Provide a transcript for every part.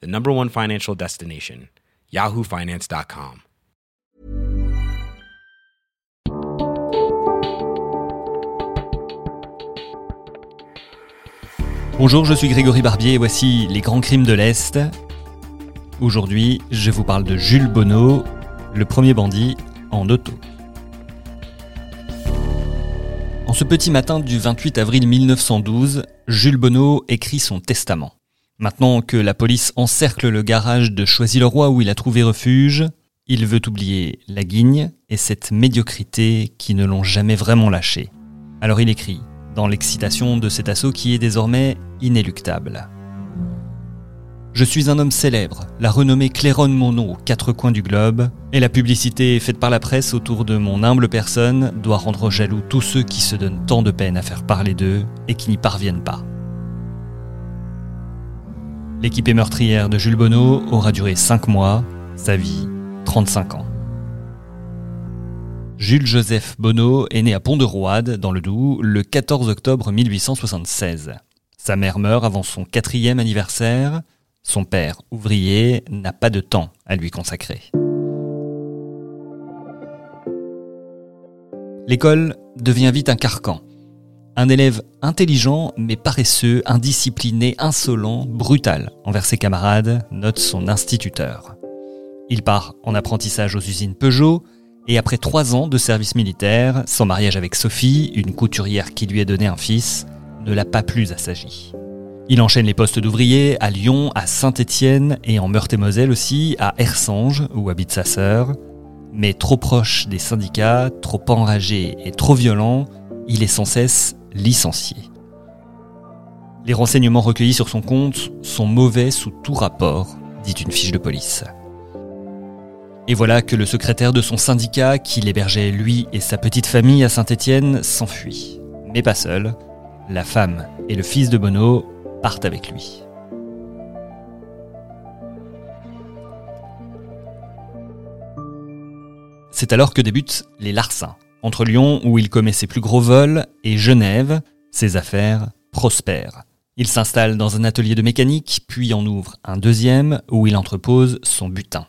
the number one financial destination, yahoofinance.com. Bonjour, je suis Grégory Barbier et voici les grands crimes de l'Est. Aujourd'hui, je vous parle de Jules Bonneau, le premier bandit en auto. En ce petit matin du 28 avril 1912, Jules Bonneau écrit son testament. Maintenant que la police encercle le garage de Choisy-le-Roi où il a trouvé refuge, il veut oublier la guigne et cette médiocrité qui ne l'ont jamais vraiment lâché. Alors il écrit dans l'excitation de cet assaut qui est désormais inéluctable. Je suis un homme célèbre, la renommée claironne mon nom aux quatre coins du globe, et la publicité faite par la presse autour de mon humble personne doit rendre jaloux tous ceux qui se donnent tant de peine à faire parler d'eux et qui n'y parviennent pas. L'équipée meurtrière de Jules Bonneau aura duré 5 mois, sa vie 35 ans. Jules Joseph Bonneau est né à Pont-de-Roide, dans le Doubs, le 14 octobre 1876. Sa mère meurt avant son quatrième anniversaire. Son père, ouvrier, n'a pas de temps à lui consacrer. L'école devient vite un carcan. Un élève intelligent mais paresseux, indiscipliné, insolent, brutal envers ses camarades, note son instituteur. Il part en apprentissage aux usines Peugeot, et après trois ans de service militaire, son mariage avec Sophie, une couturière qui lui a donné un fils, ne l'a pas plus assagi. Il enchaîne les postes d'ouvrier à Lyon, à Saint-Étienne et en Meurthe-et-Moselle aussi, à Ersange, où habite sa sœur. Mais trop proche des syndicats, trop enragé et trop violent, il est sans cesse licencié. Les renseignements recueillis sur son compte sont mauvais sous tout rapport, dit une fiche de police. Et voilà que le secrétaire de son syndicat, qui l'hébergeait lui et sa petite famille à Saint-Étienne, s'enfuit. Mais pas seul. La femme et le fils de Bonneau partent avec lui. C'est alors que débutent les larcins. Entre Lyon, où il commet ses plus gros vols, et Genève, ses affaires prospèrent. Il s'installe dans un atelier de mécanique, puis en ouvre un deuxième, où il entrepose son butin.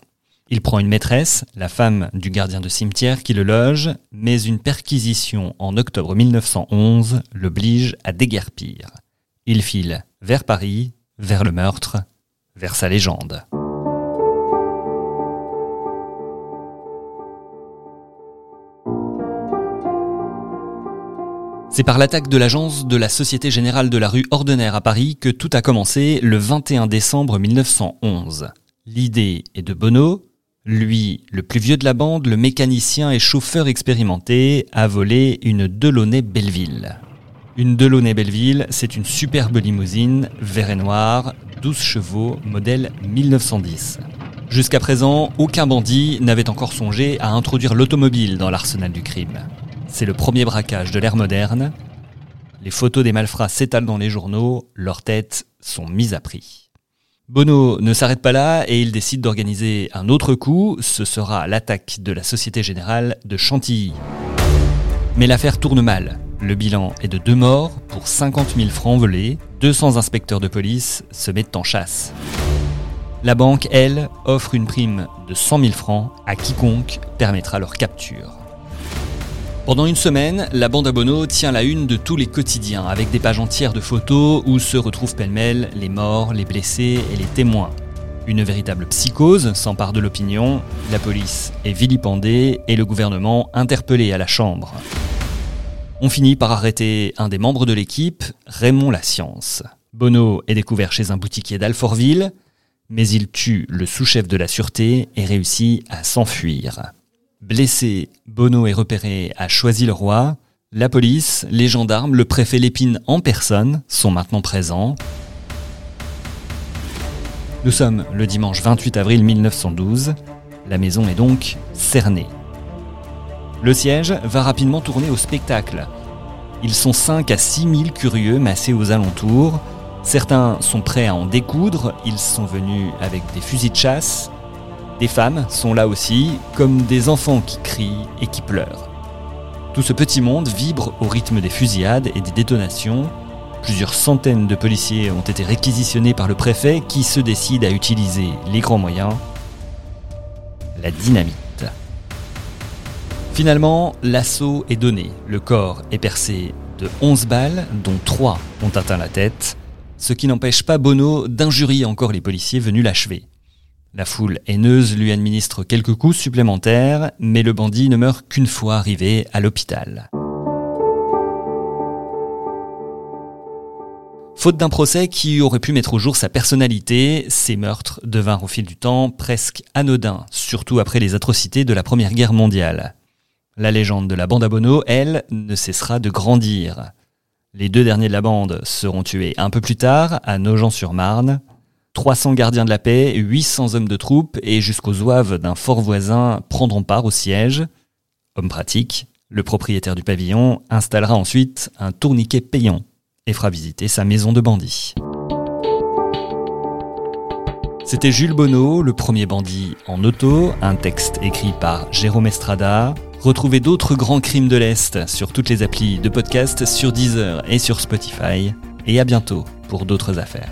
Il prend une maîtresse, la femme du gardien de cimetière qui le loge, mais une perquisition en octobre 1911 l'oblige à déguerpir. Il file vers Paris, vers le meurtre, vers sa légende. C'est par l'attaque de l'agence de la Société Générale de la rue Ordener à Paris que tout a commencé le 21 décembre 1911. L'idée est de Bonneau, lui, le plus vieux de la bande, le mécanicien et chauffeur expérimenté, a volé une Delaunay Belleville. Une Delaunay Belleville, c'est une superbe limousine, vert et noir, 12 chevaux, modèle 1910. Jusqu'à présent, aucun bandit n'avait encore songé à introduire l'automobile dans l'arsenal du crime. C'est le premier braquage de l'ère moderne. Les photos des malfrats s'étalent dans les journaux, leurs têtes sont mises à prix. Bono ne s'arrête pas là et il décide d'organiser un autre coup, ce sera l'attaque de la Société Générale de Chantilly. Mais l'affaire tourne mal. Le bilan est de deux morts pour 50 000 francs volés, 200 inspecteurs de police se mettent en chasse. La banque, elle, offre une prime de 100 000 francs à quiconque permettra leur capture. Pendant une semaine, la bande à Bono tient la une de tous les quotidiens, avec des pages entières de photos où se retrouvent pêle-mêle les morts, les blessés et les témoins. Une véritable psychose s'empare de l'opinion, la police est vilipendée et le gouvernement interpellé à la Chambre. On finit par arrêter un des membres de l'équipe, Raymond Science. Bono est découvert chez un boutiquier d'Alfortville, mais il tue le sous-chef de la sûreté et réussit à s'enfuir. Blessé, Bono est repéré à Choisy-le-Roi. La police, les gendarmes, le préfet Lépine en personne sont maintenant présents. Nous sommes le dimanche 28 avril 1912. La maison est donc cernée. Le siège va rapidement tourner au spectacle. Ils sont 5 à 6 000 curieux massés aux alentours. Certains sont prêts à en découdre, ils sont venus avec des fusils de chasse. Des femmes sont là aussi, comme des enfants qui crient et qui pleurent. Tout ce petit monde vibre au rythme des fusillades et des détonations. Plusieurs centaines de policiers ont été réquisitionnés par le préfet qui se décide à utiliser les grands moyens, la dynamite. Finalement, l'assaut est donné. Le corps est percé de 11 balles, dont 3 ont atteint la tête, ce qui n'empêche pas Bono d'injurier encore les policiers venus l'achever. La foule haineuse lui administre quelques coups supplémentaires, mais le bandit ne meurt qu'une fois arrivé à l'hôpital. Faute d'un procès qui aurait pu mettre au jour sa personnalité, ces meurtres devinrent au fil du temps presque anodins, surtout après les atrocités de la Première Guerre mondiale. La légende de la bande à Bono, elle, ne cessera de grandir. Les deux derniers de la bande seront tués un peu plus tard, à Nogent-sur-Marne. 300 gardiens de la paix, 800 hommes de troupes et jusqu'aux zouaves d'un fort voisin prendront part au siège. Homme pratique, le propriétaire du pavillon installera ensuite un tourniquet payant et fera visiter sa maison de bandit. C'était Jules Bonneau, le premier bandit en auto, un texte écrit par Jérôme Estrada. Retrouvez d'autres grands crimes de l'Est sur toutes les applis de podcast, sur Deezer et sur Spotify. Et à bientôt pour d'autres affaires.